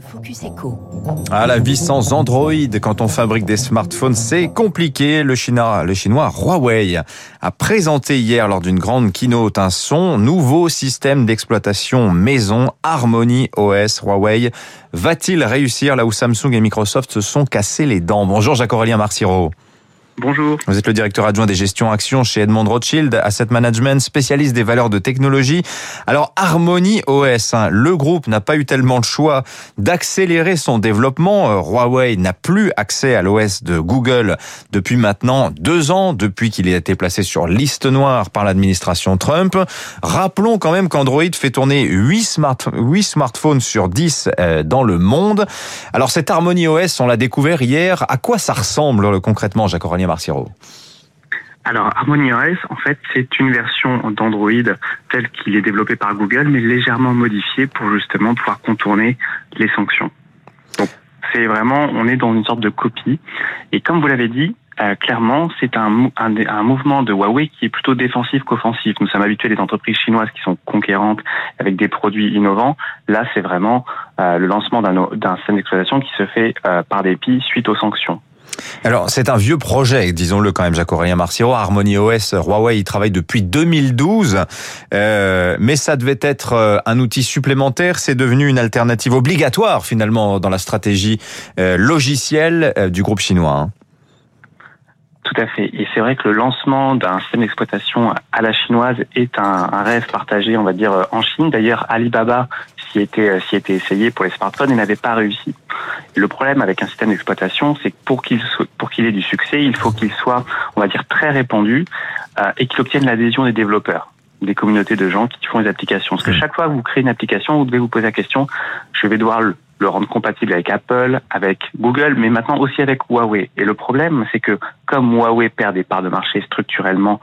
Focus Echo. Ah, la vie sans Android quand on fabrique des smartphones, c'est compliqué. Le chinois, le chinois Huawei a présenté hier lors d'une grande keynote un son nouveau système d'exploitation maison Harmony OS. Huawei va-t-il réussir? Là où Samsung et Microsoft se sont cassés les dents Bonjour Jacques-Aurélien Marciro. Bonjour. Vous êtes le directeur adjoint des gestions actions chez Edmond Rothschild, Asset Management, spécialiste des valeurs de technologie. Alors Harmony OS, hein, le groupe n'a pas eu tellement le choix d'accélérer son développement. Euh, Huawei n'a plus accès à l'OS de Google depuis maintenant deux ans, depuis qu'il a été placé sur liste noire par l'administration Trump. Rappelons quand même qu'Android fait tourner 8, smart, 8 smartphones sur 10 euh, dans le monde. Alors cet Harmony OS, on l'a découvert hier. À quoi ça ressemble concrètement, Jacques-Aurélien Marciro alors, HarmonyOS, en fait, c'est une version d'Android telle qu'il est développé par Google, mais légèrement modifiée pour justement pouvoir contourner les sanctions. Donc, c'est vraiment, on est dans une sorte de copie. Et comme vous l'avez dit, euh, clairement, c'est un, mouvement de Huawei qui est plutôt défensif qu'offensif. Nous sommes habitués des entreprises chinoises qui sont conquérantes avec des produits innovants. Là, c'est vraiment euh, le lancement d'un système d'exploitation qui se fait euh, par dépit suite aux sanctions. Alors, c'est un vieux projet, disons-le quand même, Jacques-Aurélien Marciro. Harmony OS, Huawei, il travaille depuis 2012, euh, mais ça devait être euh, un outil supplémentaire. C'est devenu une alternative obligatoire, finalement, dans la stratégie euh, logicielle du groupe chinois. Hein. Tout à fait. Et c'est vrai que le lancement d'un système d'exploitation à la chinoise est un, un, rêve partagé, on va dire, en Chine. D'ailleurs, Alibaba s'y était, s'y était essayé pour les smartphones et n'avait pas réussi. Le problème avec un système d'exploitation, c'est que pour qu'il pour qu'il ait du succès, il faut qu'il soit, on va dire, très répandu euh, et qu'il obtienne l'adhésion des développeurs des communautés de gens qui font des applications. Parce que chaque fois que vous créez une application, vous devez vous poser la question, je vais devoir le, le rendre compatible avec Apple, avec Google, mais maintenant aussi avec Huawei. Et le problème, c'est que comme Huawei perd des parts de marché structurellement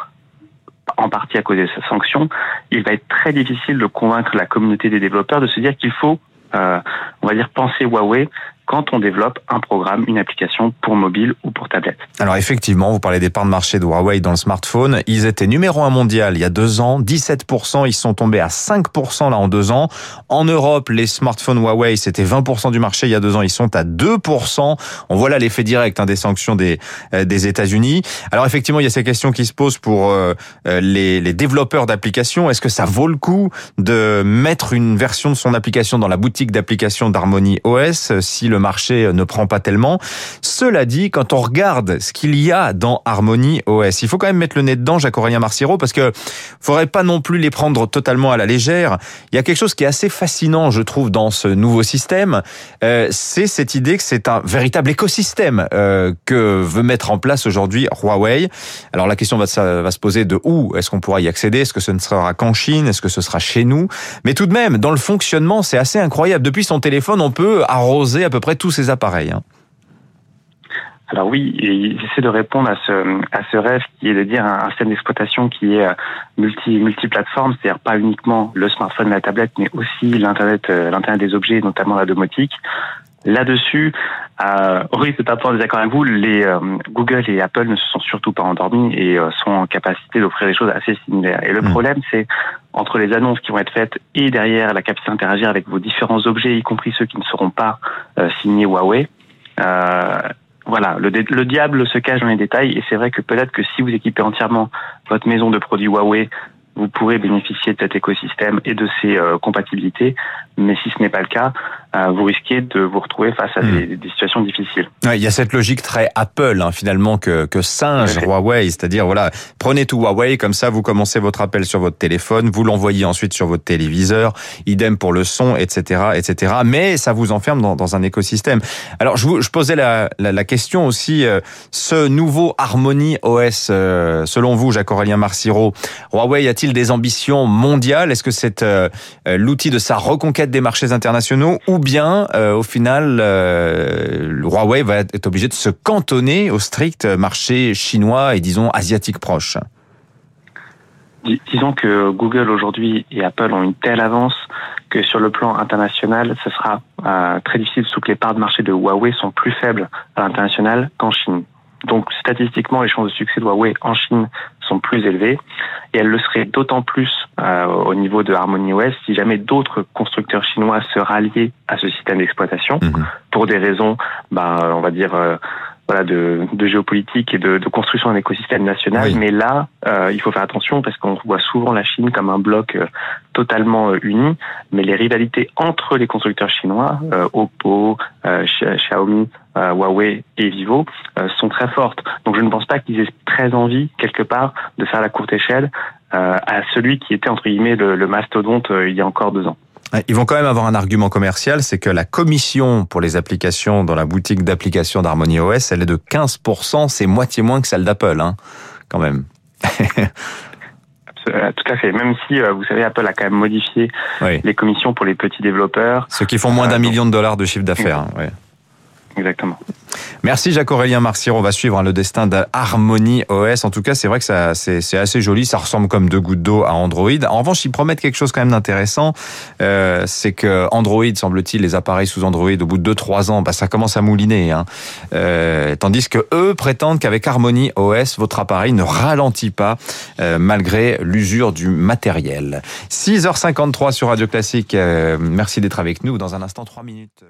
en partie à cause de ces sanctions, il va être très difficile de convaincre la communauté des développeurs de se dire qu'il faut, euh, on va dire, penser Huawei quand on développe un programme, une application pour mobile ou pour tablette. Alors effectivement, vous parlez des parts de marché de Huawei dans le smartphone. Ils étaient numéro un mondial il y a deux ans, 17%, ils sont tombés à 5% là en deux ans. En Europe, les smartphones Huawei, c'était 20% du marché il y a deux ans, ils sont à 2%. On voit là l'effet direct hein, des sanctions des, euh, des États-Unis. Alors effectivement, il y a ces questions qui se posent pour euh, les, les développeurs d'applications. Est-ce que ça vaut le coup de mettre une version de son application dans la boutique d'applications d'Harmony OS si le marché ne prend pas tellement. Cela dit, quand on regarde ce qu'il y a dans Harmony OS, il faut quand même mettre le nez dedans, Jacques-Aurélien Marciro, parce que faudrait pas non plus les prendre totalement à la légère. Il y a quelque chose qui est assez fascinant, je trouve, dans ce nouveau système. Euh, c'est cette idée que c'est un véritable écosystème euh, que veut mettre en place aujourd'hui Huawei. Alors la question va, va se poser de où est-ce qu'on pourra y accéder? Est-ce que ce ne sera qu'en Chine? Est-ce que ce sera chez nous? Mais tout de même, dans le fonctionnement, c'est assez incroyable. Depuis son téléphone, on peut arroser à peu près tous ces appareils. Hein. Alors oui, j'essaie de répondre à ce, rêve qui est de dire un, système d'exploitation qui est multi, multiplateforme, c'est-à-dire pas uniquement le smartphone, la tablette, mais aussi l'internet, l'internet des objets, notamment la domotique. Là-dessus, euh, oui, c'est point de désaccord avec vous. Les euh, Google et Apple ne se sont surtout pas endormis et euh, sont en capacité d'offrir des choses assez similaires. Et le mmh. problème, c'est entre les annonces qui vont être faites et derrière la capacité d'interagir avec vos différents objets, y compris ceux qui ne seront pas euh, signés Huawei. voilà, le, le, diable se cache dans les détails et c'est vrai que peut-être que si vous équipez entièrement votre maison de produits Huawei vous pourrez bénéficier de cet écosystème et de ses euh, compatibilités. Mais si ce n'est pas le cas, euh, vous risquez de vous retrouver face à mmh. des, des, situations difficiles. Ouais, il y a cette logique très Apple hein, finalement que, que singe. Huawei, c'est-à-dire voilà, prenez tout Huawei comme ça, vous commencez votre appel sur votre téléphone, vous l'envoyez ensuite sur votre téléviseur, idem pour le son, etc., etc. Mais ça vous enferme dans, dans un écosystème. Alors je, vous, je posais la, la, la question aussi, euh, ce nouveau Harmony OS, euh, selon vous, Jacques-Aurélien Marciro, Huawei a-t-il des ambitions mondiales? Est-ce que c'est euh, l'outil de sa reconquête des marchés internationaux ou bien euh, au final euh, Huawei va être obligé de se cantonner au strict marché chinois et disons asiatique proche Disons que Google aujourd'hui et Apple ont une telle avance que sur le plan international, ce sera euh, très difficile, surtout que les parts de marché de Huawei sont plus faibles à l'international qu'en Chine. Donc statistiquement, les chances de succès de Huawei en Chine sont plus élevées et elles le seraient d'autant plus euh, au niveau de Harmony OS si jamais d'autres constructeurs chinois se ralliaient à ce système d'exploitation mhm. pour des raisons, ben, on va dire, euh, voilà, de, de, géopolitique et de, de construction d'un écosystème national. Mais là, euh, il faut faire attention parce qu'on voit souvent la Chine comme un bloc euh, totalement euh, uni, mais les rivalités entre les constructeurs chinois, Oppo, Xiaomi, Huawei et Vivo, sont très fortes. Donc je ne pense pas qu'ils aient très envie, quelque part, de faire la courte échelle à celui qui était, entre guillemets, le, le mastodonte il y a encore deux ans. Ils vont quand même avoir un argument commercial, c'est que la commission pour les applications dans la boutique d'applications d'Harmony OS, elle est de 15%, c'est moitié moins que celle d'Apple, hein, quand même. Tout à fait. Même si, euh, vous savez, Apple a quand même modifié les commissions pour les petits développeurs. Ceux qui font moins d'un euh, million de dollars de chiffre d'affaires. Hein, Exactement. Merci Jacques-Aurélien Marcir. On va suivre hein, le destin d'Harmony OS. En tout cas, c'est vrai que ça, c'est, assez joli. Ça ressemble comme deux gouttes d'eau à Android. En revanche, ils promettent quelque chose quand même d'intéressant. Euh, c'est que Android, semble-t-il, les appareils sous Android, au bout de 2-3 ans, bah, ça commence à mouliner. Hein. Euh, tandis que eux prétendent qu'avec Harmony OS, votre appareil ne ralentit pas euh, malgré l'usure du matériel. 6h53 sur Radio Classique. merci d'être avec nous. Dans un instant, 3 minutes.